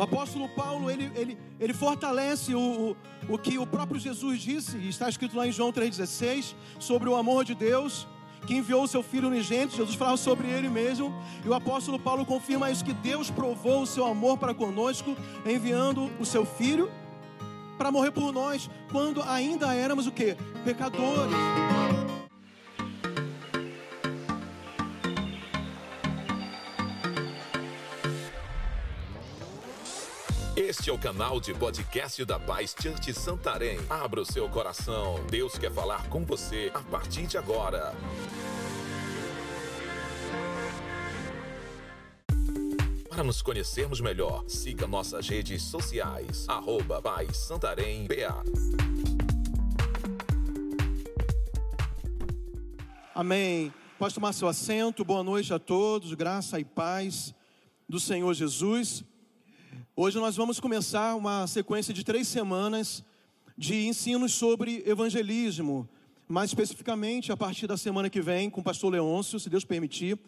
O apóstolo Paulo, ele, ele, ele fortalece o, o, o que o próprio Jesus disse, está escrito lá em João 3,16, sobre o amor de Deus, que enviou o seu Filho unigênito, Jesus falava sobre ele mesmo, e o apóstolo Paulo confirma isso, que Deus provou o seu amor para conosco, enviando o seu Filho para morrer por nós, quando ainda éramos o que? Pecadores. Este é o canal de podcast da Paz Church Santarém. Abra o seu coração. Deus quer falar com você a partir de agora. Para nos conhecermos melhor, siga nossas redes sociais. Arroba Paz Santarém BA. Amém. Pode tomar seu assento. Boa noite a todos. Graça e paz do Senhor Jesus. Hoje nós vamos começar uma sequência de três semanas de ensinos sobre evangelismo. Mais especificamente, a partir da semana que vem, com o pastor Leôncio, se Deus permitir,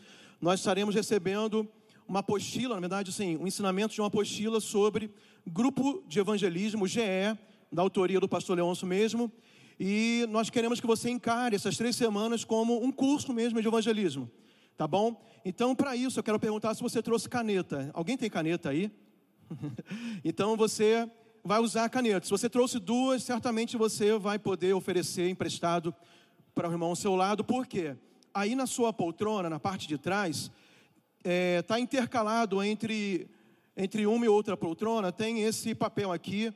nós estaremos recebendo uma apostila, na verdade, sim, um ensinamento de uma apostila sobre grupo de evangelismo, GE, da autoria do pastor Leôncio mesmo. E nós queremos que você encare essas três semanas como um curso mesmo de evangelismo. Tá bom? Então, para isso, eu quero perguntar se você trouxe caneta. Alguém tem caneta aí? então você vai usar a caneta. Se você trouxe duas, certamente você vai poder oferecer emprestado para o irmão ao seu lado. Por quê? Aí na sua poltrona, na parte de trás, está é, tá intercalado entre, entre uma e outra poltrona, tem esse papel aqui,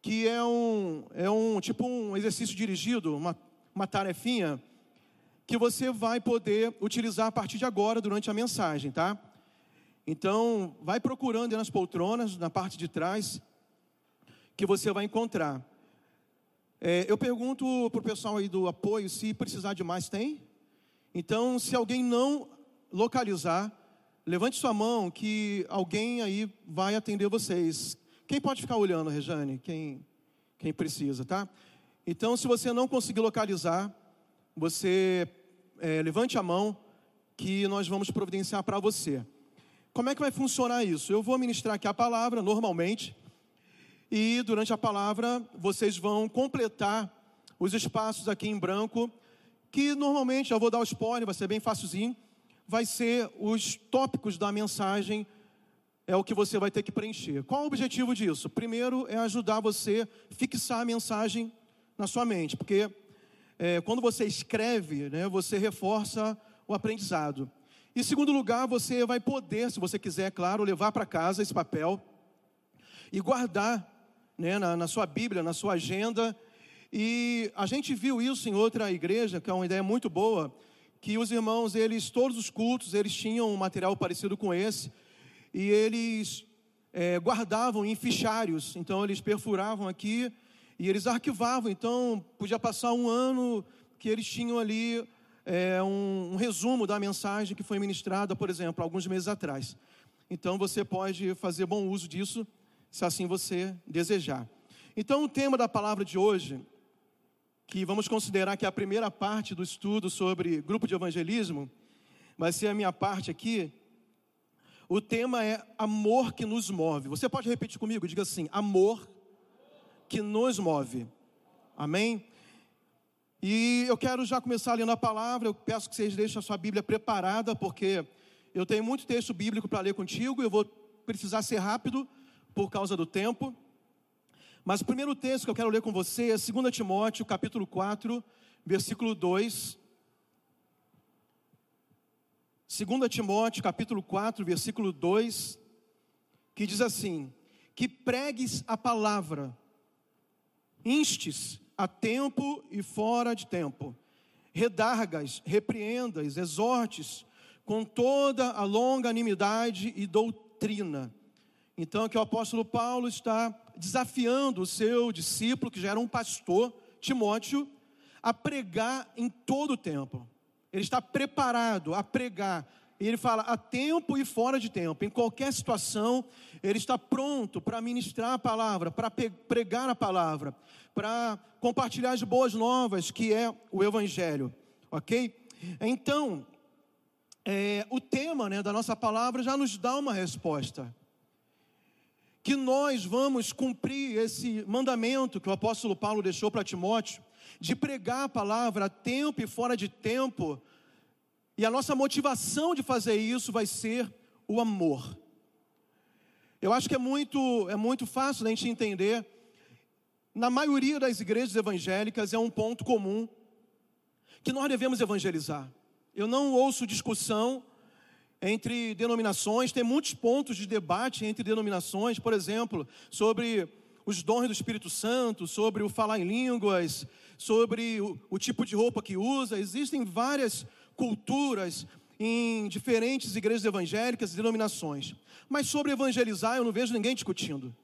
que é um, é um tipo um exercício dirigido, uma, uma tarefinha, que você vai poder utilizar a partir de agora durante a mensagem, tá? Então, vai procurando nas poltronas, na parte de trás, que você vai encontrar. É, eu pergunto para o pessoal aí do apoio se precisar de mais, tem? Então, se alguém não localizar, levante sua mão que alguém aí vai atender vocês. Quem pode ficar olhando, Rejane? Quem, quem precisa, tá? Então, se você não conseguir localizar, você é, levante a mão que nós vamos providenciar para você. Como é que vai funcionar isso? Eu vou ministrar aqui a palavra normalmente, e durante a palavra vocês vão completar os espaços aqui em branco, que normalmente, eu vou dar o spoiler, vai ser bem facilzinho, vai ser os tópicos da mensagem, é o que você vai ter que preencher. Qual o objetivo disso? Primeiro é ajudar você a fixar a mensagem na sua mente, porque é, quando você escreve, né, você reforça o aprendizado. Em segundo lugar, você vai poder, se você quiser, claro, levar para casa esse papel e guardar né, na, na sua Bíblia, na sua agenda. E a gente viu isso em outra igreja, que é uma ideia muito boa, que os irmãos, eles, todos os cultos, eles tinham um material parecido com esse, e eles é, guardavam em fichários, então eles perfuravam aqui e eles arquivavam, então podia passar um ano que eles tinham ali é, um, um resumo da mensagem que foi ministrada, por exemplo, alguns meses atrás. Então você pode fazer bom uso disso, se assim você desejar. Então o tema da palavra de hoje, que vamos considerar que é a primeira parte do estudo sobre grupo de evangelismo, vai ser a minha parte aqui. O tema é amor que nos move. Você pode repetir comigo? Diga assim: amor que nos move. Amém? E eu quero já começar lendo a palavra. Eu peço que vocês deixem a sua Bíblia preparada, porque eu tenho muito texto bíblico para ler contigo. Eu vou precisar ser rápido por causa do tempo. Mas o primeiro texto que eu quero ler com você é 2 Timóteo, capítulo 4, versículo 2. 2 Timóteo, capítulo 4, versículo 2, que diz assim: Que pregues a palavra, instes a tempo e fora de tempo. Redargas, repreendas, exortes com toda a longanimidade e doutrina. Então, que o apóstolo Paulo está desafiando o seu discípulo, que já era um pastor, Timóteo, a pregar em todo o tempo. Ele está preparado a pregar e ele fala a tempo e fora de tempo, em qualquer situação, ele está pronto para ministrar a palavra, para pregar a palavra, para compartilhar as boas novas, que é o Evangelho, ok? Então, é, o tema né, da nossa palavra já nos dá uma resposta. que nós vamos cumprir esse mandamento que o apóstolo Paulo deixou para Timóteo, de pregar a palavra a tempo e fora de tempo, e a nossa motivação de fazer isso vai ser o amor. Eu acho que é muito, é muito fácil a gente entender. Na maioria das igrejas evangélicas é um ponto comum que nós devemos evangelizar. Eu não ouço discussão entre denominações, tem muitos pontos de debate entre denominações, por exemplo, sobre os dons do Espírito Santo, sobre o falar em línguas, sobre o, o tipo de roupa que usa. Existem várias culturas em diferentes igrejas evangélicas e denominações. Mas sobre evangelizar, eu não vejo ninguém discutindo.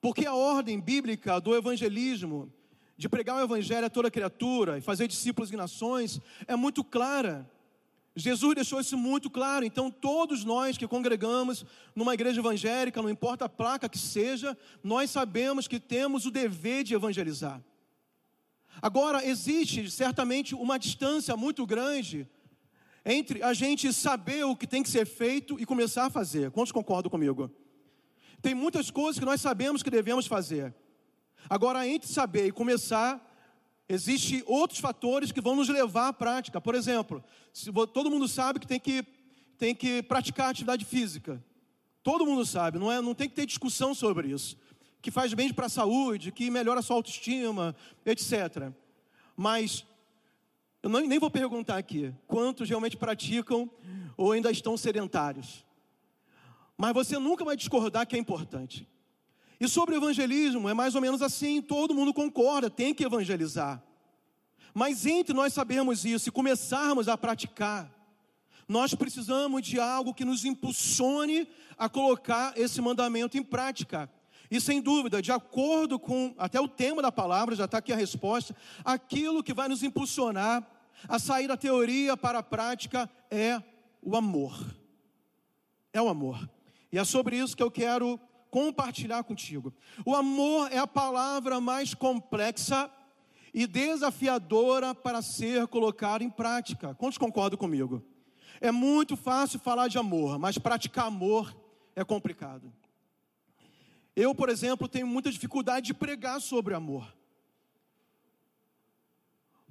Porque a ordem bíblica do evangelismo, de pregar o evangelho a toda criatura e fazer discípulos em nações, é muito clara. Jesus deixou isso muito claro, então todos nós que congregamos numa igreja evangélica, não importa a placa que seja, nós sabemos que temos o dever de evangelizar. Agora, existe certamente uma distância muito grande entre a gente saber o que tem que ser feito e começar a fazer. Quantos concordam comigo? Tem muitas coisas que nós sabemos que devemos fazer. Agora, entre saber e começar, Existem outros fatores que vão nos levar à prática. Por exemplo, todo mundo sabe que tem que, tem que praticar atividade física. Todo mundo sabe, não, é, não tem que ter discussão sobre isso. Que faz bem para a saúde, que melhora a sua autoestima, etc. Mas eu não, nem vou perguntar aqui quantos realmente praticam ou ainda estão sedentários. Mas você nunca vai discordar que é importante. E sobre o evangelismo, é mais ou menos assim: todo mundo concorda, tem que evangelizar. Mas entre nós sabermos isso e começarmos a praticar, nós precisamos de algo que nos impulsione a colocar esse mandamento em prática. E sem dúvida, de acordo com até o tema da palavra, já está aqui a resposta, aquilo que vai nos impulsionar a sair da teoria para a prática é o amor. É o amor. E é sobre isso que eu quero compartilhar contigo. O amor é a palavra mais complexa e desafiadora para ser colocada em prática. Quantos concordam comigo? É muito fácil falar de amor, mas praticar amor é complicado. Eu, por exemplo, tenho muita dificuldade de pregar sobre amor.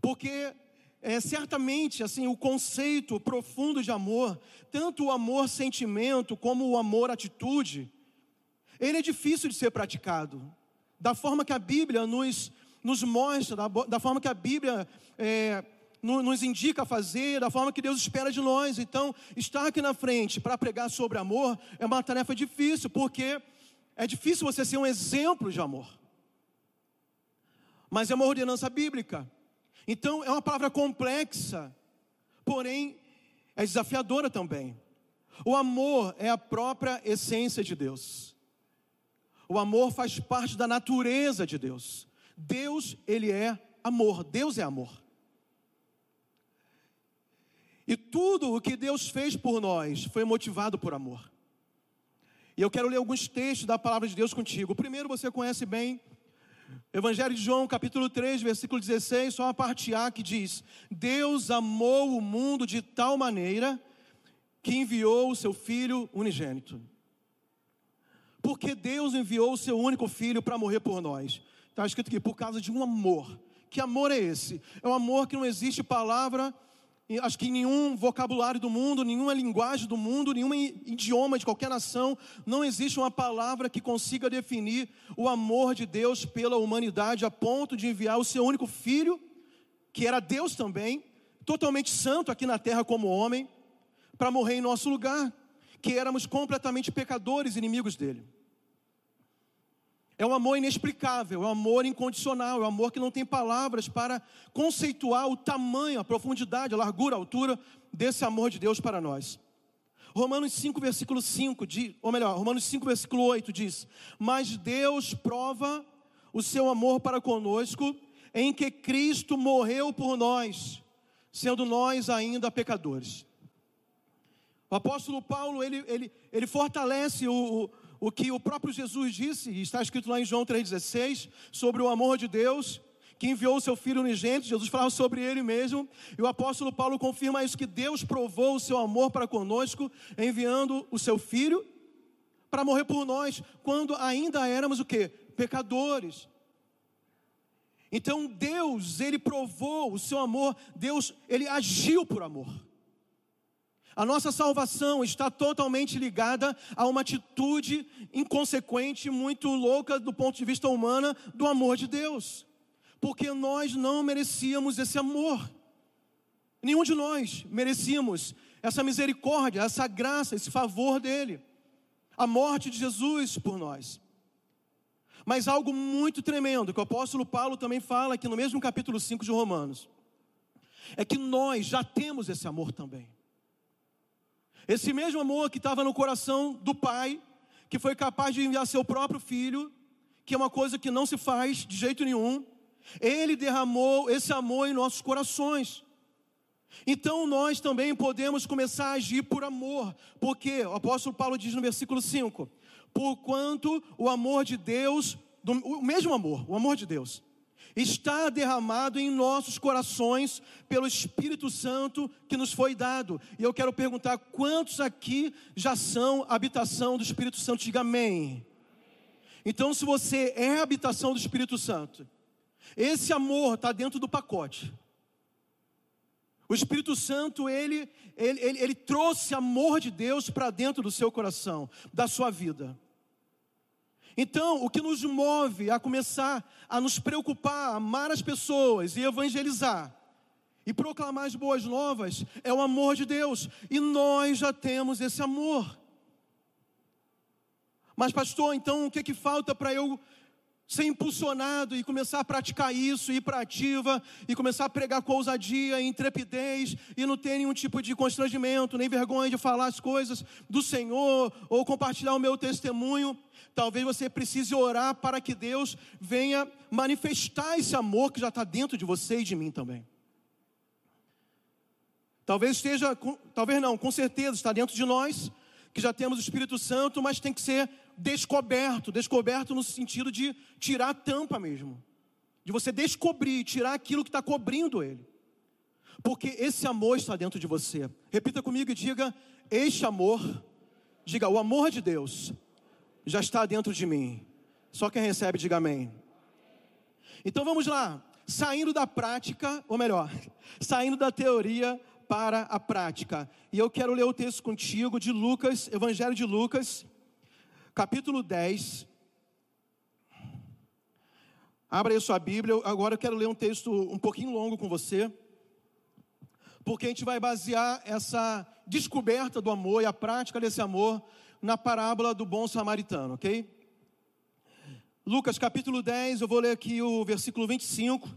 Porque é, certamente assim o conceito profundo de amor, tanto o amor sentimento como o amor atitude, ele é difícil de ser praticado. Da forma que a Bíblia nos, nos mostra, da, da forma que a Bíblia é, no, nos indica a fazer, da forma que Deus espera de nós. Então, estar aqui na frente para pregar sobre amor é uma tarefa difícil, porque é difícil você ser um exemplo de amor. Mas é uma ordenança bíblica. Então, é uma palavra complexa, porém, é desafiadora também. O amor é a própria essência de Deus. O amor faz parte da natureza de Deus. Deus, ele é amor. Deus é amor. E tudo o que Deus fez por nós foi motivado por amor. E eu quero ler alguns textos da palavra de Deus contigo. O primeiro você conhece bem, Evangelho de João, capítulo 3, versículo 16, só a parte A que diz: Deus amou o mundo de tal maneira que enviou o seu Filho unigênito porque Deus enviou o seu único filho para morrer por nós. Está escrito aqui, por causa de um amor. Que amor é esse? É um amor que não existe palavra, acho que nenhum vocabulário do mundo, nenhuma linguagem do mundo, nenhum idioma de qualquer nação, não existe uma palavra que consiga definir o amor de Deus pela humanidade a ponto de enviar o seu único filho, que era Deus também, totalmente santo aqui na terra como homem, para morrer em nosso lugar que éramos completamente pecadores, inimigos dele. É um amor inexplicável, é um amor incondicional, é um amor que não tem palavras para conceituar o tamanho, a profundidade, a largura, a altura desse amor de Deus para nós. Romanos 5, versículo 5, diz, ou melhor, Romanos 5, versículo 8 diz: Mas Deus prova o seu amor para conosco em que Cristo morreu por nós, sendo nós ainda pecadores. O apóstolo Paulo, ele, ele, ele fortalece o, o, o que o próprio Jesus disse, está escrito lá em João 3,16, sobre o amor de Deus, que enviou o seu Filho unigênito, Jesus falava sobre ele mesmo, e o apóstolo Paulo confirma isso, que Deus provou o seu amor para conosco, enviando o seu Filho, para morrer por nós, quando ainda éramos o que? Pecadores. Então Deus, Ele provou o seu amor, Deus, Ele agiu por amor. A nossa salvação está totalmente ligada a uma atitude inconsequente, muito louca do ponto de vista humano, do amor de Deus. Porque nós não merecíamos esse amor. Nenhum de nós merecíamos essa misericórdia, essa graça, esse favor dele. A morte de Jesus por nós. Mas algo muito tremendo, que o apóstolo Paulo também fala aqui no mesmo capítulo 5 de Romanos, é que nós já temos esse amor também. Esse mesmo amor que estava no coração do Pai, que foi capaz de enviar seu próprio filho, que é uma coisa que não se faz de jeito nenhum, ele derramou esse amor em nossos corações. Então nós também podemos começar a agir por amor, porque o apóstolo Paulo diz no versículo 5: Porquanto o amor de Deus, o mesmo amor, o amor de Deus, está derramado em nossos corações pelo Espírito Santo que nos foi dado. E eu quero perguntar: quantos aqui já são habitação do Espírito Santo? Diga amém. Então, se você é habitação do Espírito Santo, esse amor está dentro do pacote. O Espírito Santo, ele, ele, ele, ele trouxe amor de Deus para dentro do seu coração, da sua vida. Então, o que nos move a começar a nos preocupar, amar as pessoas e evangelizar e proclamar as boas novas é o amor de Deus, e nós já temos esse amor. Mas, pastor, então o que, é que falta para eu ser impulsionado e começar a praticar isso, ir para ativa e começar a pregar com ousadia e intrepidez e não ter nenhum tipo de constrangimento, nem vergonha de falar as coisas do Senhor ou compartilhar o meu testemunho. Talvez você precise orar para que Deus venha manifestar esse amor que já está dentro de você e de mim também. Talvez esteja, talvez não, com certeza está dentro de nós, que já temos o Espírito Santo, mas tem que ser descoberto descoberto no sentido de tirar a tampa mesmo, de você descobrir, tirar aquilo que está cobrindo ele, porque esse amor está dentro de você. Repita comigo e diga: Este amor, diga, o amor de Deus já está dentro de mim. Só quem recebe, diga amém. Então vamos lá, saindo da prática, ou melhor, saindo da teoria para a prática. E eu quero ler o texto contigo de Lucas, Evangelho de Lucas, capítulo 10. Abra aí sua Bíblia. Agora eu quero ler um texto um pouquinho longo com você, porque a gente vai basear essa descoberta do amor e a prática desse amor na parábola do bom samaritano, ok? Lucas capítulo 10, eu vou ler aqui o versículo 25,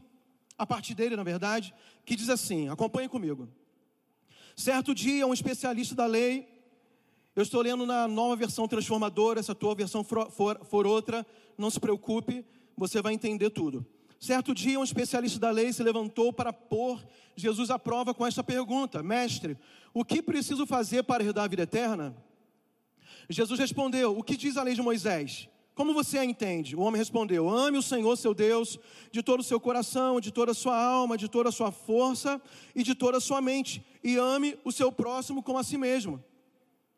a partir dele, na verdade, que diz assim: acompanhe comigo. Certo dia, um especialista da lei eu estou lendo na nova versão transformadora, se a tua versão for, for, for outra, não se preocupe, você vai entender tudo. Certo dia, um especialista da lei se levantou para pôr Jesus à prova com esta pergunta: Mestre, o que preciso fazer para herdar a vida eterna? Jesus respondeu: O que diz a lei de Moisés? Como você a entende? O homem respondeu: Ame o Senhor seu Deus de todo o seu coração, de toda a sua alma, de toda a sua força e de toda a sua mente, e ame o seu próximo como a si mesmo.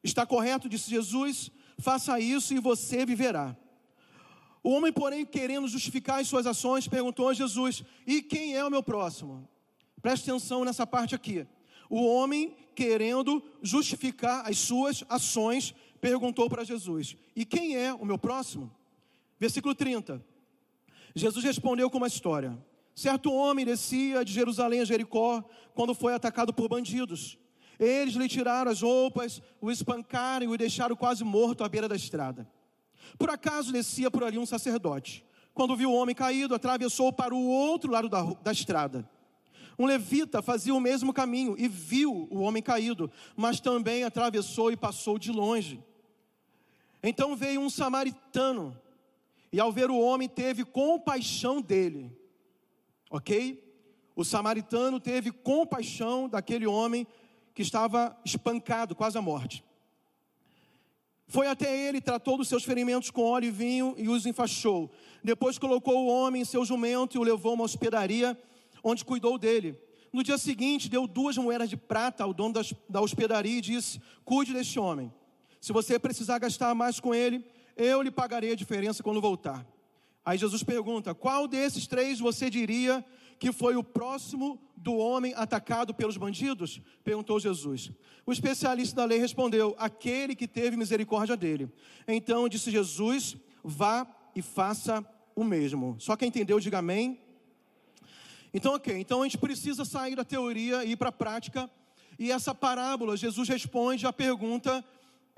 Está correto, disse Jesus, faça isso e você viverá. O homem, porém, querendo justificar as suas ações, perguntou a Jesus: E quem é o meu próximo? Preste atenção nessa parte aqui. O homem, querendo justificar as suas ações, perguntou para Jesus: E quem é o meu próximo? Versículo 30. Jesus respondeu com uma história. Certo homem descia de Jerusalém a Jericó quando foi atacado por bandidos. Eles lhe tiraram as roupas, o espancaram e o deixaram quase morto à beira da estrada. Por acaso descia por ali um sacerdote. Quando viu o homem caído, atravessou para o outro lado da, da estrada. Um levita fazia o mesmo caminho e viu o homem caído, mas também atravessou e passou de longe. Então veio um samaritano, e ao ver o homem, teve compaixão dele. Ok? O samaritano teve compaixão daquele homem que estava espancado, quase à morte. Foi até ele, tratou dos seus ferimentos com óleo e vinho e os enfaixou. Depois colocou o homem em seu jumento e o levou a uma hospedaria, onde cuidou dele. No dia seguinte, deu duas moedas de prata ao dono da hospedaria e disse: Cuide deste homem. Se você precisar gastar mais com ele, eu lhe pagarei a diferença quando voltar. Aí Jesus pergunta: qual desses três você diria que foi o próximo do homem atacado pelos bandidos? Perguntou Jesus. O especialista da lei respondeu: aquele que teve misericórdia dele. Então disse Jesus: vá e faça o mesmo. Só quem entendeu, diga amém. Então, ok, então a gente precisa sair da teoria e ir para a prática. E essa parábola, Jesus responde à pergunta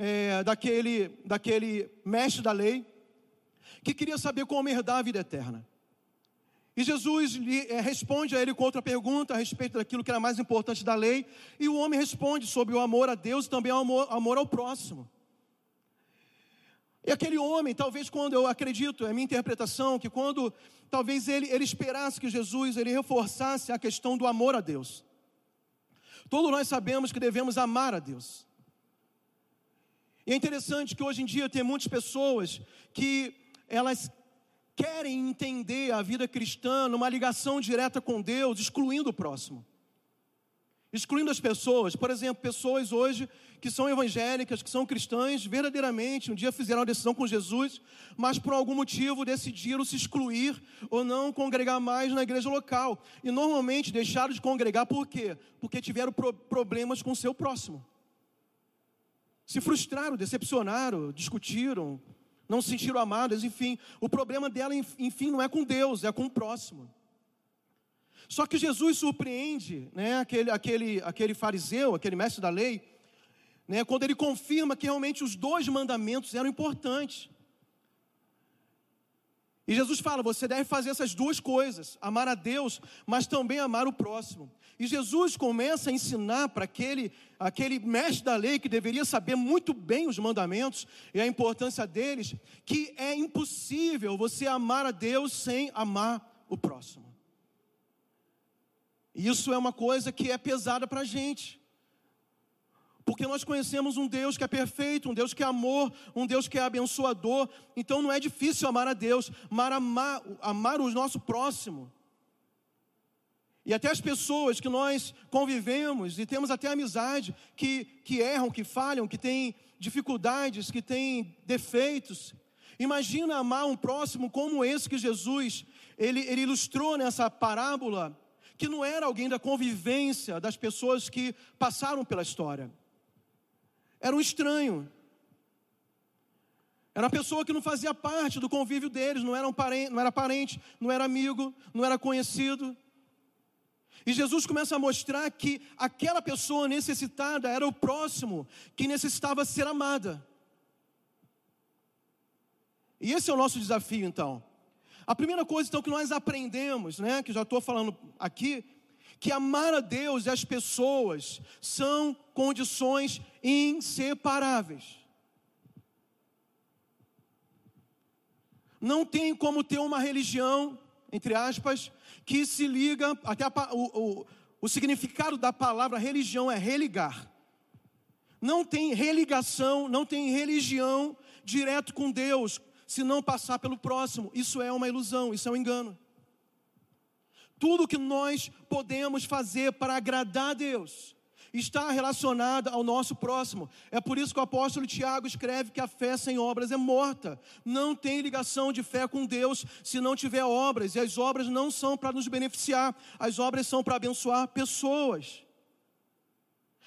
é, daquele, daquele mestre da lei, que queria saber como herdar a vida eterna. E Jesus lhe, é, responde a ele com outra pergunta a respeito daquilo que era mais importante da lei, e o homem responde sobre o amor a Deus e também o amor, amor ao próximo. E aquele homem, talvez quando eu acredito, é minha interpretação, que quando talvez ele, ele esperasse que Jesus ele reforçasse a questão do amor a Deus. Todos nós sabemos que devemos amar a Deus. E é interessante que hoje em dia tem muitas pessoas que elas querem entender a vida cristã numa ligação direta com Deus, excluindo o próximo. Excluindo as pessoas, por exemplo, pessoas hoje que são evangélicas, que são cristãs, verdadeiramente, um dia fizeram uma decisão com Jesus, mas por algum motivo decidiram se excluir ou não congregar mais na igreja local. E normalmente deixaram de congregar por quê? Porque tiveram pro problemas com o seu próximo. Se frustraram, decepcionaram, discutiram, não se sentiram amadas, enfim. O problema dela, enfim, não é com Deus, é com o próximo. Só que Jesus surpreende né, aquele, aquele, aquele fariseu, aquele mestre da lei, né, quando ele confirma que realmente os dois mandamentos eram importantes. E Jesus fala: você deve fazer essas duas coisas, amar a Deus, mas também amar o próximo. E Jesus começa a ensinar para aquele, aquele mestre da lei que deveria saber muito bem os mandamentos e a importância deles, que é impossível você amar a Deus sem amar o próximo. E isso é uma coisa que é pesada para a gente. Porque nós conhecemos um Deus que é perfeito, um Deus que é amor, um Deus que é abençoador. Então não é difícil amar a Deus, mas amar, amar o nosso próximo e até as pessoas que nós convivemos e temos até amizade, que, que erram, que falham, que têm dificuldades, que têm defeitos. Imagina amar um próximo como esse que Jesus, ele, ele ilustrou nessa parábola, que não era alguém da convivência das pessoas que passaram pela história. Era um estranho. Era uma pessoa que não fazia parte do convívio deles, não era, um parente, não era parente, não era amigo, não era conhecido. E Jesus começa a mostrar que aquela pessoa necessitada era o próximo que necessitava ser amada. E esse é o nosso desafio, então. A primeira coisa, então, que nós aprendemos, né, que já estou falando aqui, que amar a Deus e as pessoas são condições inseparáveis. Não tem como ter uma religião, entre aspas, que se liga, até a, o, o, o significado da palavra religião é religar. Não tem religação, não tem religião direto com Deus, se não passar pelo próximo. Isso é uma ilusão, isso é um engano. Tudo que nós podemos fazer para agradar a Deus está relacionada ao nosso próximo. É por isso que o apóstolo Tiago escreve que a fé sem obras é morta. Não tem ligação de fé com Deus se não tiver obras, e as obras não são para nos beneficiar, as obras são para abençoar pessoas.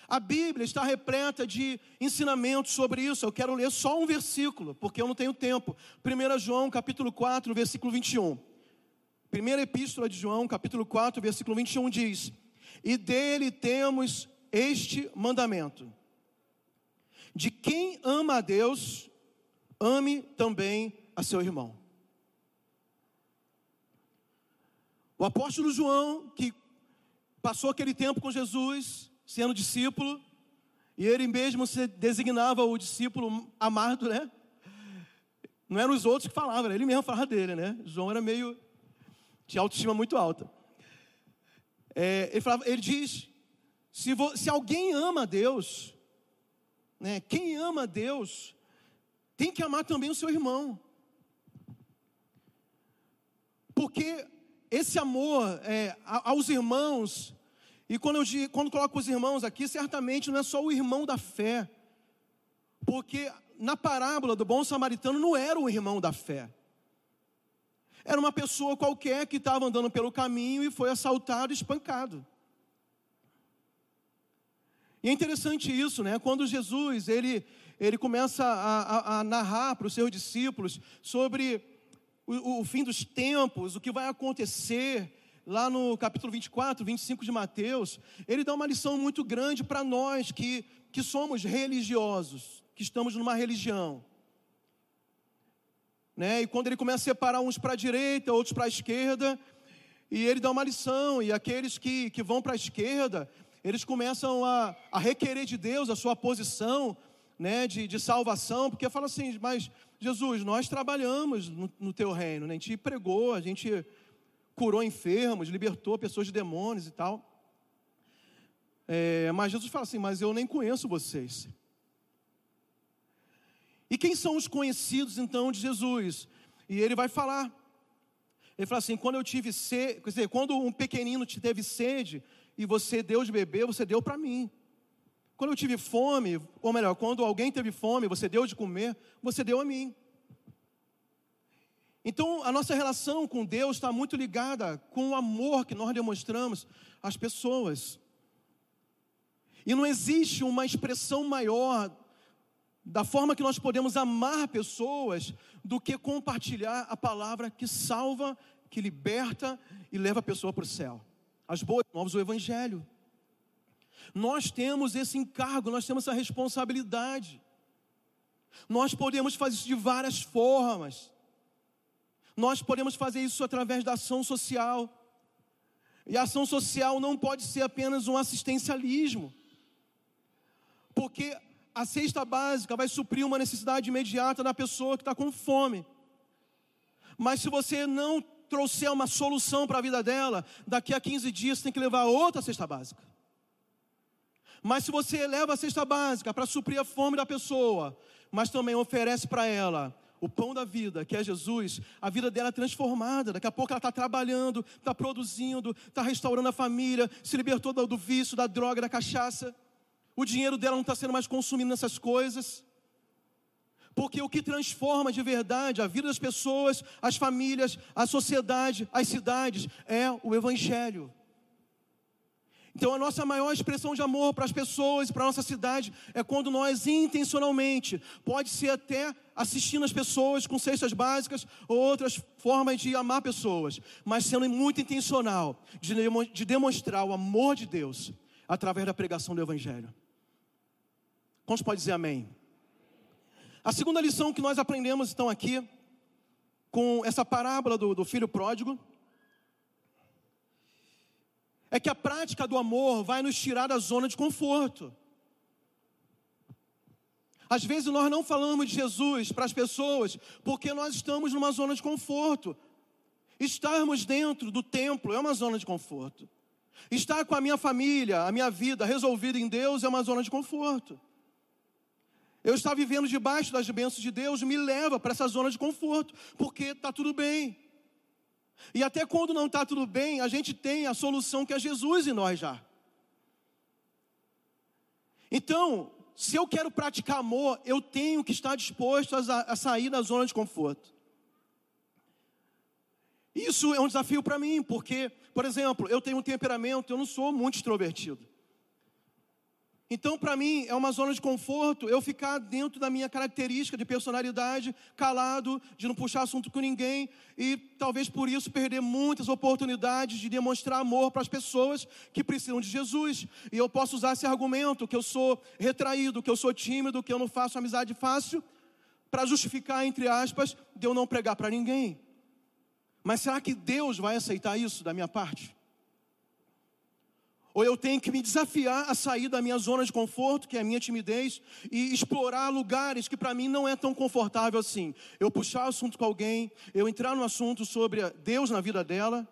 A Bíblia está repleta de ensinamentos sobre isso. Eu quero ler só um versículo, porque eu não tenho tempo. 1 João, capítulo 4, versículo 21. Primeira epístola de João, capítulo 4, versículo 21 diz: E dele temos este mandamento: de quem ama a Deus, ame também a seu irmão. O apóstolo João, que passou aquele tempo com Jesus, sendo discípulo, e ele mesmo se designava o discípulo amado, né? Não eram os outros que falavam, ele mesmo falava dele, né? João era meio. Tinha autoestima muito alta. É, ele, falava, ele diz se, se alguém ama Deus, né, quem ama Deus, tem que amar também o seu irmão. Porque esse amor é, aos irmãos, e quando eu quando coloco os irmãos aqui, certamente não é só o irmão da fé, Porque na parábola do bom samaritano não era o irmão da fé. Era uma pessoa qualquer que estava andando pelo caminho e foi assaltado e espancado. E é interessante isso, né? Quando Jesus ele, ele começa a, a, a narrar para os seus discípulos sobre o, o fim dos tempos, o que vai acontecer, lá no capítulo 24, 25 de Mateus, ele dá uma lição muito grande para nós que, que somos religiosos, que estamos numa religião. Né? E quando ele começa a separar uns para a direita, outros para a esquerda, e ele dá uma lição, e aqueles que, que vão para a esquerda, eles começam a, a requerer de Deus a sua posição né, de, de salvação, porque fala assim, mas Jesus, nós trabalhamos no, no teu reino, né? a gente pregou, a gente curou enfermos, libertou pessoas de demônios e tal. É, mas Jesus fala assim: Mas eu nem conheço vocês. E quem são os conhecidos então de Jesus? E ele vai falar. Ele fala assim: quando eu tive sede, quer dizer, quando um pequenino te teve sede e você deu de beber, você deu para mim. Quando eu tive fome, ou melhor, quando alguém teve fome, você deu de comer, você deu a mim. Então, a nossa relação com Deus está muito ligada com o amor que nós demonstramos às pessoas. E não existe uma expressão maior da forma que nós podemos amar pessoas do que compartilhar a palavra que salva, que liberta e leva a pessoa para o céu. As boas novas, o Evangelho. Nós temos esse encargo, nós temos essa responsabilidade. Nós podemos fazer isso de várias formas. Nós podemos fazer isso através da ação social. E a ação social não pode ser apenas um assistencialismo. Porque a cesta básica vai suprir uma necessidade imediata da pessoa que está com fome. Mas se você não trouxer uma solução para a vida dela, daqui a 15 dias você tem que levar outra cesta básica. Mas se você leva a cesta básica para suprir a fome da pessoa, mas também oferece para ela o pão da vida, que é Jesus, a vida dela é transformada. Daqui a pouco ela está trabalhando, está produzindo, está restaurando a família, se libertou do, vício, da droga, da cachaça. O dinheiro dela não está sendo mais consumido nessas coisas. Porque o que transforma de verdade a vida das pessoas, as famílias, a sociedade, as cidades, é o Evangelho. Então, a nossa maior expressão de amor para as pessoas e para a nossa cidade é quando nós intencionalmente, pode ser até assistindo as pessoas com cestas básicas ou outras formas de amar pessoas, mas sendo muito intencional de demonstrar o amor de Deus através da pregação do Evangelho. Quantos pode dizer amém? A segunda lição que nós aprendemos então aqui, com essa parábola do, do filho pródigo, é que a prática do amor vai nos tirar da zona de conforto. Às vezes nós não falamos de Jesus para as pessoas porque nós estamos numa zona de conforto. Estarmos dentro do templo é uma zona de conforto. Estar com a minha família, a minha vida resolvida em Deus é uma zona de conforto. Eu estar vivendo debaixo das bênçãos de Deus me leva para essa zona de conforto, porque está tudo bem. E até quando não está tudo bem, a gente tem a solução que é Jesus em nós já. Então, se eu quero praticar amor, eu tenho que estar disposto a, sair da zona de conforto. Isso é um desafio para mim, porque, por exemplo, eu tenho um temperamento, eu não sou muito extrovertido. Então, para mim, é uma zona de conforto eu ficar dentro da minha característica de personalidade, calado, de não puxar assunto com ninguém e talvez por isso perder muitas oportunidades de demonstrar amor para as pessoas que precisam de Jesus. E eu posso usar esse argumento que eu sou retraído, que eu sou tímido, que eu não faço amizade fácil, para justificar, entre aspas, de eu não pregar para ninguém. Mas será que Deus vai aceitar isso da minha parte? Ou eu tenho que me desafiar a sair da minha zona de conforto, que é a minha timidez, e explorar lugares que para mim não é tão confortável assim. Eu puxar assunto com alguém, eu entrar no assunto sobre Deus na vida dela.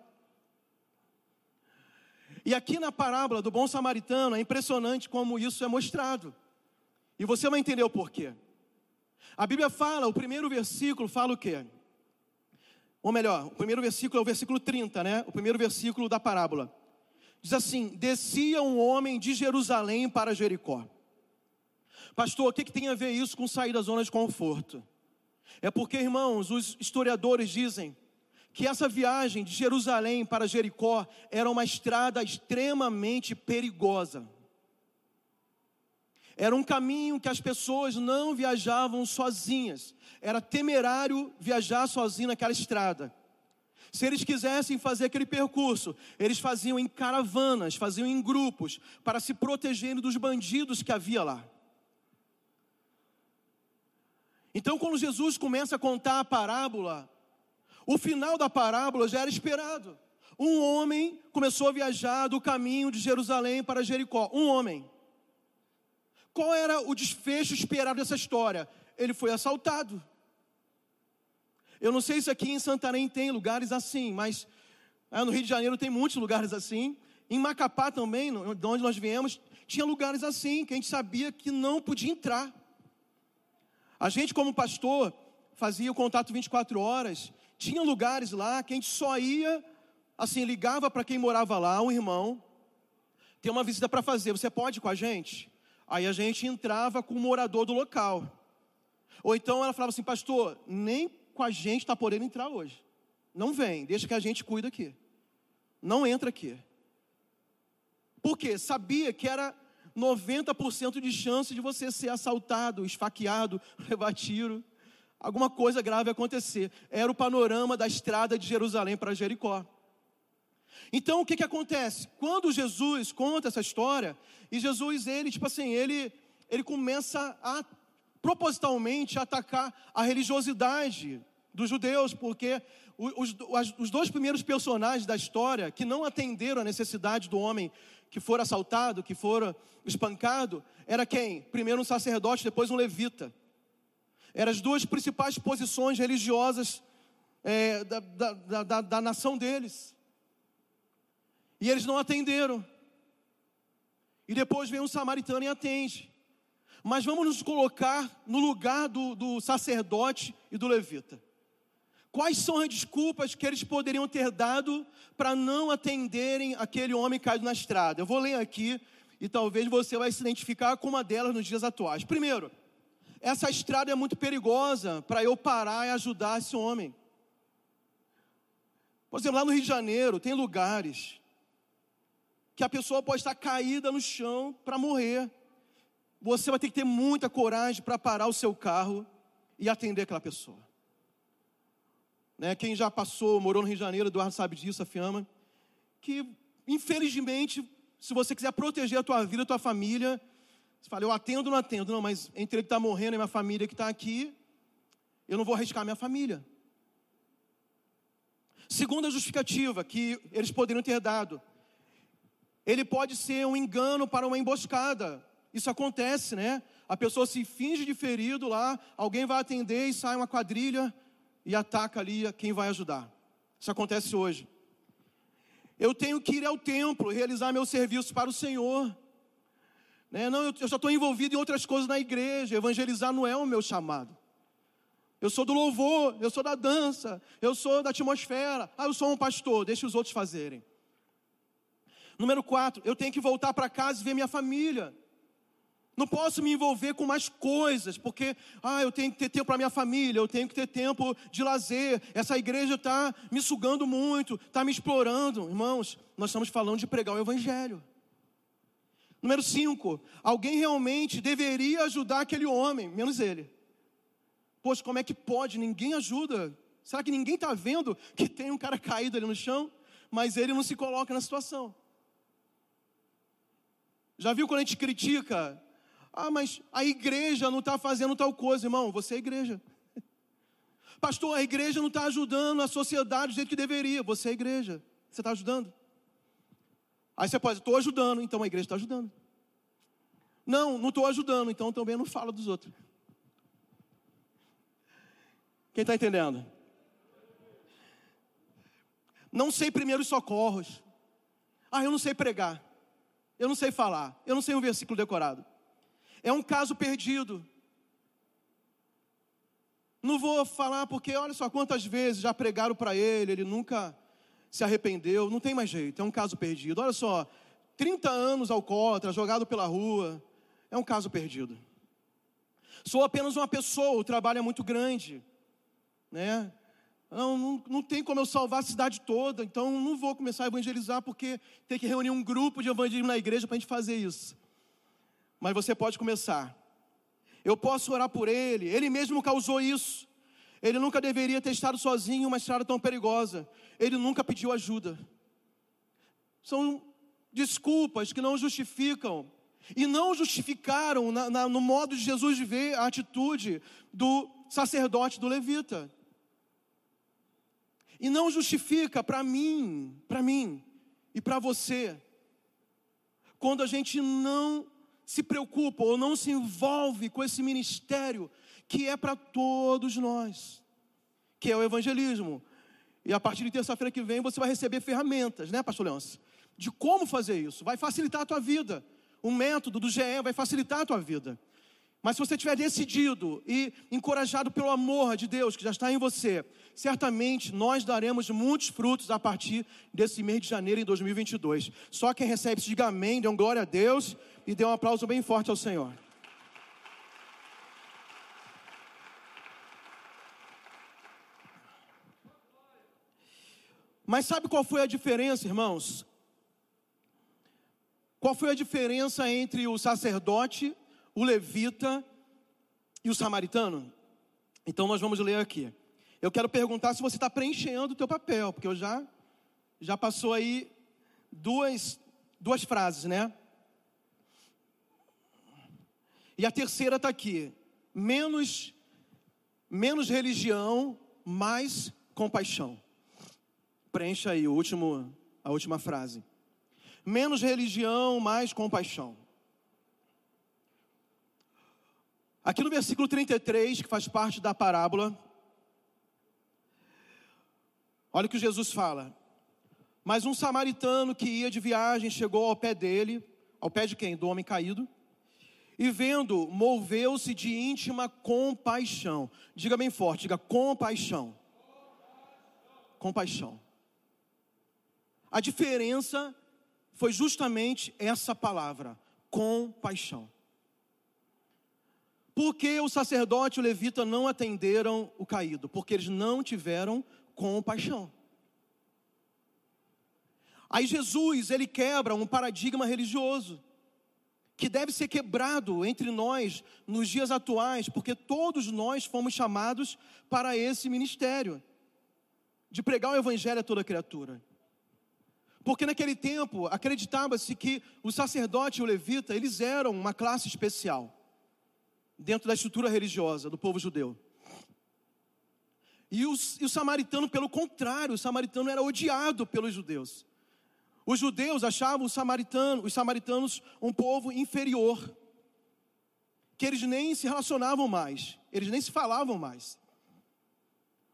E aqui na parábola do bom samaritano é impressionante como isso é mostrado. E você vai entender o porquê. A Bíblia fala, o primeiro versículo fala o quê? Ou melhor, o primeiro versículo é o versículo 30, né? O primeiro versículo da parábola. Diz assim: Descia um homem de Jerusalém para Jericó. Pastor, o que, que tem a ver isso com sair da zona de conforto? É porque, irmãos, os historiadores dizem que essa viagem de Jerusalém para Jericó era uma estrada extremamente perigosa. Era um caminho que as pessoas não viajavam sozinhas. Era temerário viajar sozinho naquela estrada. Se eles quisessem fazer aquele percurso, eles faziam em caravanas, faziam em grupos, para se protegerem dos bandidos que havia lá. Então, quando Jesus começa a contar a parábola, o final da parábola já era esperado. Um homem começou a viajar do caminho de Jerusalém para Jericó. Um homem. Qual era o desfecho esperado dessa história? Ele foi assaltado. Eu não sei se aqui em Santarém tem lugares assim, mas ah, no Rio de Janeiro tem muitos lugares assim. Em Macapá também, de onde nós viemos, tinha lugares assim que a gente sabia que não podia entrar. A gente, como pastor, fazia o contato 24 horas. Tinha lugares lá que a gente só ia, assim, ligava para quem morava lá, um irmão. Tem uma visita para fazer, você pode ir com a gente? Aí a gente entrava com o morador do local. Ou então ela falava assim, pastor, nem com a gente está podendo entrar hoje. Não vem, deixa que a gente cuida aqui. Não entra aqui. Por quê? Sabia que era 90% de chance de você ser assaltado, esfaqueado, levar tiro, alguma coisa grave acontecer. Era o panorama da estrada de Jerusalém para Jericó. Então o que, que acontece? Quando Jesus conta essa história, e Jesus, ele, tipo assim, ele, ele começa a propositalmente atacar a religiosidade dos judeus, porque os, os, dois primeiros personagens da história que não atenderam a necessidade do homem que for assaltado, que for espancado, era quem? Primeiro um sacerdote, depois um levita. Eram as duas principais posições religiosas é, da, da, da, da nação deles. E eles não atenderam. E depois vem um samaritano e atende. Mas vamos nos colocar no lugar do, do sacerdote e do levita. Quais são as desculpas que eles poderiam ter dado para não atenderem aquele homem caído na estrada? Eu vou ler aqui e talvez você vai se identificar com uma delas nos dias atuais. Primeiro, essa estrada é muito perigosa para eu parar e ajudar esse homem. Por exemplo, lá no Rio de Janeiro tem lugares que a pessoa pode estar caída no chão para morrer. Você vai ter que ter muita coragem para parar o seu carro e atender aquela pessoa. Né? Quem já passou, morou no Rio de Janeiro, Eduardo sabe disso, a Fiamma, que infelizmente, se você quiser proteger a tua vida, a tua família, você fala, eu atendo ou não atendo? Não, mas entre ele que está morrendo e minha família que está aqui, eu não vou arriscar minha família. Segunda justificativa que eles poderiam ter dado, ele pode ser um engano para uma emboscada. Isso acontece, né? A pessoa se finge de ferido lá, alguém vai atender e sai uma quadrilha e ataca ali quem vai ajudar. Isso acontece hoje. Eu tenho que ir ao templo, realizar meu serviço para o Senhor. Né? Não, eu, já estou envolvido em outras coisas na igreja. Evangelizar não é o meu chamado. Eu sou do louvor, eu sou da dança, eu sou da atmosfera. Ah, eu sou um pastor, deixa os outros fazerem. Número quatro, eu tenho que voltar para casa e ver minha família. Não posso me envolver com mais coisas, porque ah, eu tenho que ter tempo para minha família, eu tenho que ter tempo de lazer. Essa igreja está me sugando muito, está me explorando. Irmãos, nós estamos falando de pregar o Evangelho. Número 5, alguém realmente deveria ajudar aquele homem, menos ele. Poxa, como é que pode? Ninguém ajuda. Será que ninguém está vendo que tem um cara caído ali no chão? Mas ele não se coloca na situação. Já viu quando a gente critica ah, mas a igreja não está fazendo tal coisa, irmão. Você é igreja. Pastor, a igreja não está ajudando a sociedade do jeito que deveria. Você é igreja. Você está ajudando? Aí você pode, estou ajudando, então a igreja está ajudando. Não, não estou ajudando, então também não fala dos outros. Quem está entendendo? Não sei primeiros socorros. Ah, eu não sei pregar. Eu não sei falar. Eu não sei um versículo decorado. É um caso perdido. Não vou falar porque olha só quantas vezes já pregaram para ele, ele nunca se arrependeu, não tem mais jeito, é um caso perdido. Olha só, 30 anos alcoólatra, jogado pela rua, é um caso perdido. Sou apenas uma pessoa, o trabalho é muito grande, né? Não, não, não, tem como eu salvar a cidade toda, então não vou começar a evangelizar porque tem que reunir um grupo de evangelismo na igreja para a gente fazer isso. Mas você pode começar. Eu posso orar por ele, ele mesmo causou isso. Ele nunca deveria ter estado sozinho em uma estrada tão perigosa. Ele nunca pediu ajuda. São desculpas que não justificam. E não justificaram na, na, no modo de Jesus de ver a atitude do sacerdote do levita. E não justifica para mim, para mim e para você, quando a gente não se preocupa ou não se envolve com esse ministério que é para todos nós, que é o evangelismo. E a partir de terça-feira que vem você vai receber ferramentas, né, pastor Leôncio? De como fazer isso. Vai facilitar a tua vida. O método do GE vai facilitar a tua vida. Mas se você tiver decidido e encorajado pelo amor de Deus que já está em você, certamente nós daremos muitos frutos a partir desse mês de janeiro em 2022. Só quem recebe, diga amém, dê um glória a Deus e dê um aplauso bem forte ao Senhor. Mas sabe qual foi a diferença, irmãos? Qual foi a diferença entre o sacerdote o levita e o samaritano? Então nós vamos ler aqui. Eu quero perguntar se você está preenchendo o teu papel, porque eu já já passou aí duas duas frases, né? E a terceira está aqui: menos menos religião, mais compaixão. Preencha aí o último a última frase. Menos religião, mais compaixão. Aqui no versículo 33, que faz parte da parábola, olha o que Jesus fala. Mas um samaritano que ia de viagem chegou ao pé dele, ao pé de quem? Do homem caído, e vendo, moveu-se de íntima compaixão. Diga bem forte, diga compaixão. Compaixão. A diferença foi justamente essa palavra, compaixão. Por que o sacerdote e o levita não atenderam o caído? Porque eles não tiveram compaixão. Aí Jesus, ele quebra um paradigma religioso que deve ser quebrado entre nós nos dias atuais, porque todos nós fomos chamados para esse ministério de pregar o evangelho a toda criatura. Porque naquele tempo acreditava-se que o sacerdote e o levita, eles eram uma classe especial dentro da estrutura religiosa do povo judeu. E, os, e o samaritano, pelo contrário, o samaritano era odiado pelos judeus. Os judeus achavam os samaritanos, os samaritanos um povo inferior, que eles nem se relacionavam mais, eles nem se falavam mais.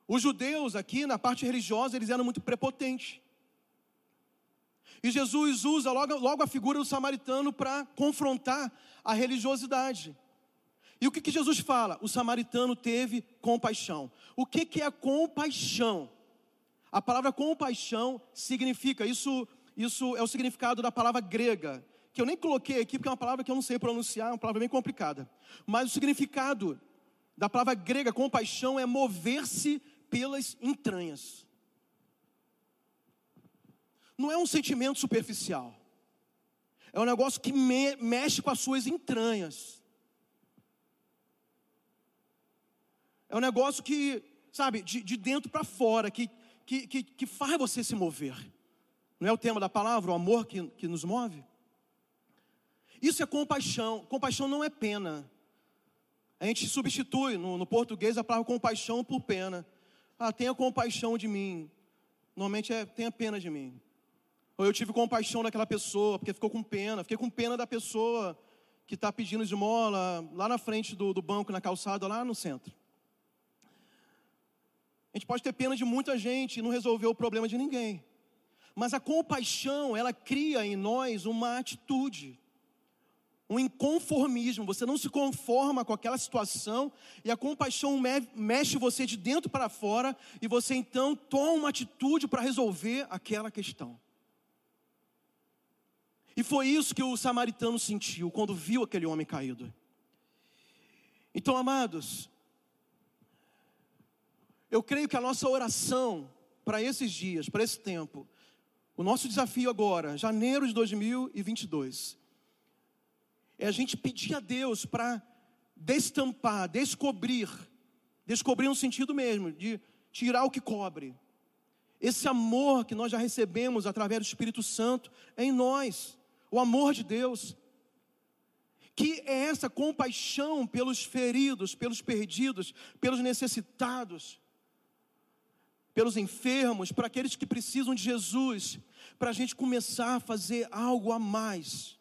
Os judeus aqui na parte religiosa, eles eram muito prepotentes. E Jesus usa logo, logo a figura do samaritano para confrontar a religiosidade. E o que, que Jesus fala? O samaritano teve compaixão. O que, que é compaixão? A palavra compaixão significa, isso, isso é o significado da palavra grega, que eu nem coloquei aqui porque é uma palavra que eu não sei pronunciar, é uma palavra bem complicada. Mas o significado da palavra grega compaixão é mover-se pelas entranhas. Não é um sentimento superficial. É um negócio que me, mexe com as suas entranhas. É um negócio que, sabe, de, de dentro para fora, que, que, que, que, faz você se mover. Não é o tema da palavra, o amor que, que nos move? Isso é compaixão. Compaixão não é pena. A gente substitui no, no português a palavra compaixão por pena. Ah, tenha compaixão de mim. Normalmente é tenha pena de mim. Ou eu tive compaixão daquela pessoa, porque ficou com pena. Fiquei com pena da pessoa que está pedindo esmola lá na frente do, do banco, na calçada, lá no centro. A gente pode ter pena de muita gente e não resolver o problema de ninguém. Mas a compaixão, ela cria em nós uma atitude, um inconformismo. Você não se conforma com aquela situação e a compaixão mexe você de dentro para fora e você então toma uma atitude para resolver aquela questão. E foi isso que o samaritano sentiu quando viu aquele homem caído. Então, amados, eu creio que a nossa oração para esses dias, para esse tempo, o nosso desafio agora, janeiro de 2022, é a gente pedir a Deus para destampar, descobrir, descobrir no sentido mesmo, de tirar o que cobre. Esse amor que nós já recebemos através do Espírito Santo é em nós, o amor de Deus. Que é essa compaixão pelos feridos, pelos perdidos, pelos necessitados pelos enfermos, para aqueles que precisam de Jesus, para a gente começar a fazer algo a mais.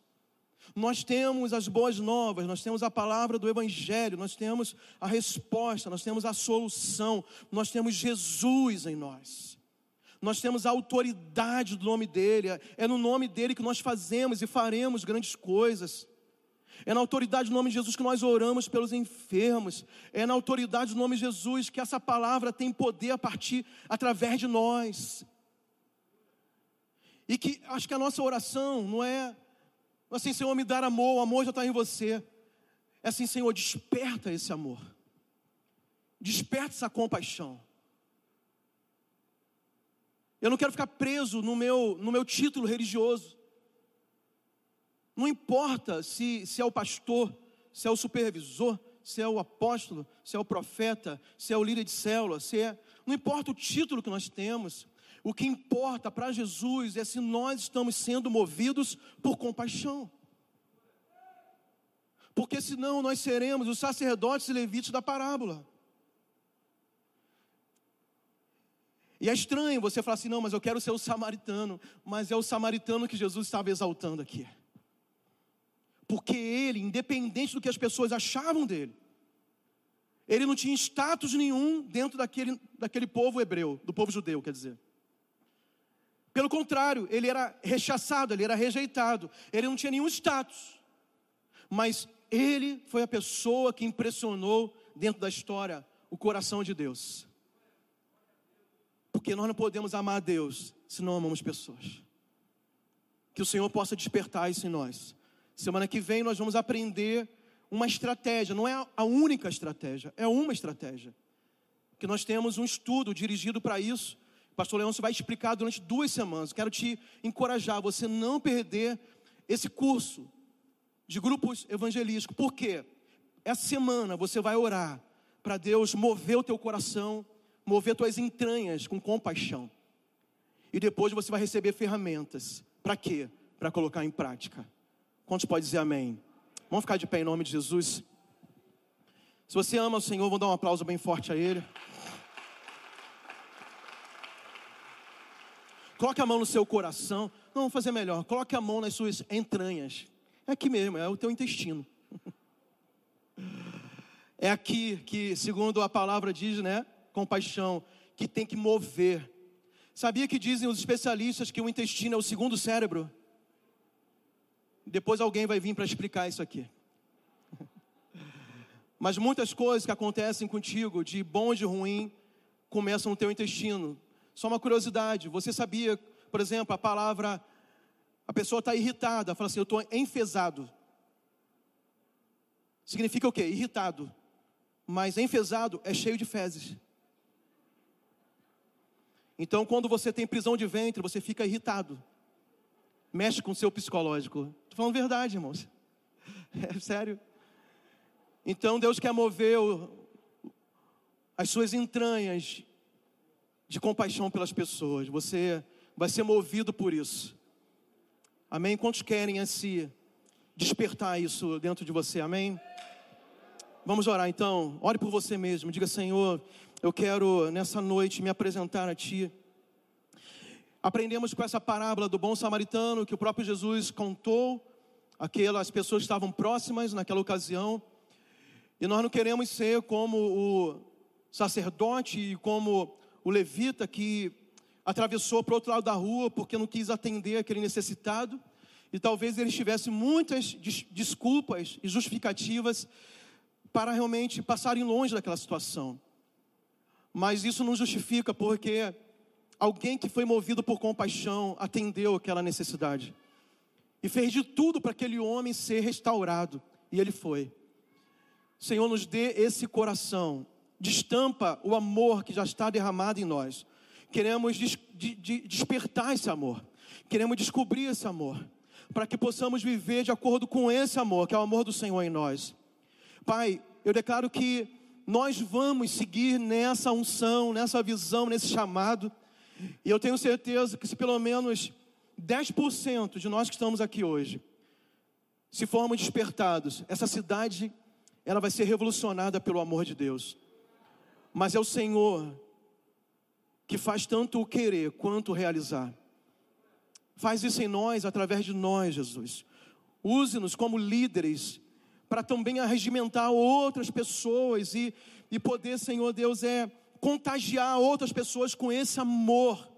Nós temos as boas novas, nós temos a palavra do Evangelho, nós temos a resposta, nós temos a solução, nós temos Jesus em nós. Nós temos a autoridade do nome dEle, é no nome dEle que nós fazemos e faremos grandes coisas. É na autoridade do nome de Jesus que nós oramos pelos enfermos. É na autoridade do nome de Jesus que essa palavra tem poder a partir através de nós. E que acho que a nossa oração não é assim, Senhor, me dar amor, o amor já está em você. É assim, Senhor, desperta esse amor. Desperta essa compaixão. Eu não quero ficar preso no meu, no meu título religioso. Não importa se, se é o pastor, se é o supervisor, se é o apóstolo, se é o profeta, se é o líder de célula, se é. Não importa o título que nós temos. O que importa para Jesus é se nós estamos sendo movidos por compaixão. Porque senão nós seremos os sacerdotes e levitas da parábola. E é estranho você falar assim: não, mas eu quero ser o samaritano. Mas é o samaritano que Jesus estava exaltando aqui. Porque ele, independente do que as pessoas achavam dele, ele não tinha status nenhum dentro daquele, daquele povo hebreu, do povo judeu, quer dizer. Pelo contrário, ele era rechaçado, ele era rejeitado, ele não tinha nenhum status. Mas ele foi a pessoa que impressionou dentro da história o coração de Deus. Porque nós não podemos amar a Deus se não amamos pessoas. Que o Senhor possa despertar isso em nós. Semana que vem nós vamos aprender uma estratégia, não é a única estratégia, é uma estratégia. Que nós temos um estudo dirigido para isso. O pastor Leôncio vai explicar durante duas semanas. Quero te encorajar você não perder esse curso de grupos evangelísticos. Por quê? Essa semana você vai orar para Deus mover o teu coração, mover tuas entranhas com compaixão. E depois você vai receber ferramentas. Para quê? Para colocar em prática. Quantos pode dizer amém? Vamos ficar de pé em nome de Jesus. Se você ama o Senhor, vamos dar um aplauso bem forte a Ele. Coloque a mão no seu coração. Não, vamos fazer melhor. Coloque a mão nas suas entranhas. É aqui mesmo, é o teu intestino. É aqui que, segundo a palavra diz, né? Compaixão, que tem que mover. Sabia que dizem os especialistas que o intestino é o segundo cérebro? Depois alguém vai vir para explicar isso aqui. Mas muitas coisas que acontecem contigo, de bom e de ruim, começam no teu intestino. Só uma curiosidade: você sabia, por exemplo, a palavra, a pessoa está irritada, fala assim, eu estou enfesado. Significa o quê? Irritado. Mas enfesado é cheio de fezes. Então, quando você tem prisão de ventre, você fica irritado mexe com o seu psicológico. Estou falando verdade, irmãos. É sério. Então Deus quer mover o, as suas entranhas de compaixão pelas pessoas. Você vai ser movido por isso. Amém? Quantos querem esse despertar isso dentro de você? Amém? Vamos orar então. Ore por você mesmo. Diga, Senhor, eu quero nessa noite me apresentar a Ti. Aprendemos com essa parábola do bom samaritano que o próprio Jesus contou, aquelas pessoas estavam próximas naquela ocasião. E nós não queremos ser como o sacerdote e como o levita que atravessou para o outro lado da rua porque não quis atender aquele necessitado. E talvez eles tivessem muitas desculpas e justificativas para realmente passarem longe daquela situação. Mas isso não justifica porque alguém que foi movido por compaixão atendeu aquela necessidade e fez de tudo para aquele homem ser restaurado, e ele foi. Senhor, nos dê esse coração, destampa o amor que já está derramado em nós. Queremos des de de despertar esse amor, queremos descobrir esse amor, para que possamos viver de acordo com esse amor, que é o amor do Senhor em nós. Pai, eu declaro que nós vamos seguir nessa unção, nessa visão, nesse chamado, e eu tenho certeza que se pelo menos 10% de nós que estamos aqui hoje, se formos despertados, essa cidade ela vai ser revolucionada pelo amor de Deus. Mas é o Senhor que faz tanto o querer quanto o realizar. Faz isso em nós, através de nós, Jesus. Use-nos como líderes para também arregimentar outras pessoas e, e poder, Senhor Deus, é contagiar outras pessoas com esse amor,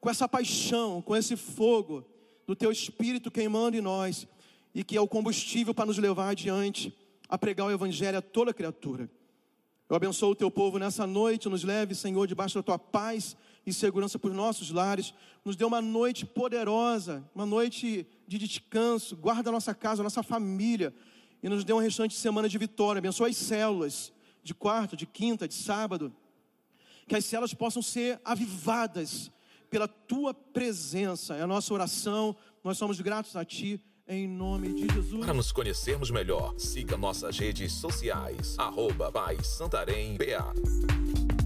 com essa paixão, com esse fogo do Teu Espírito queimando em nós e que é o combustível para nos levar adiante a pregar o Evangelho a toda criatura. Eu abençoo o teu povo nessa noite, nos leve, Senhor, debaixo da tua paz e segurança por nossos lares. Nos dê uma noite poderosa, uma noite de descanso. Guarda a nossa casa, a nossa família e nos dê um restante de semana de vitória. Abençoa as células de quarta, de quinta, de sábado. Que as células possam ser avivadas pela tua presença. É a nossa oração. Nós somos gratos a ti em nome de Jesus. Para nos conhecermos melhor, siga nossas redes sociais, arroba Pai Santarém BA.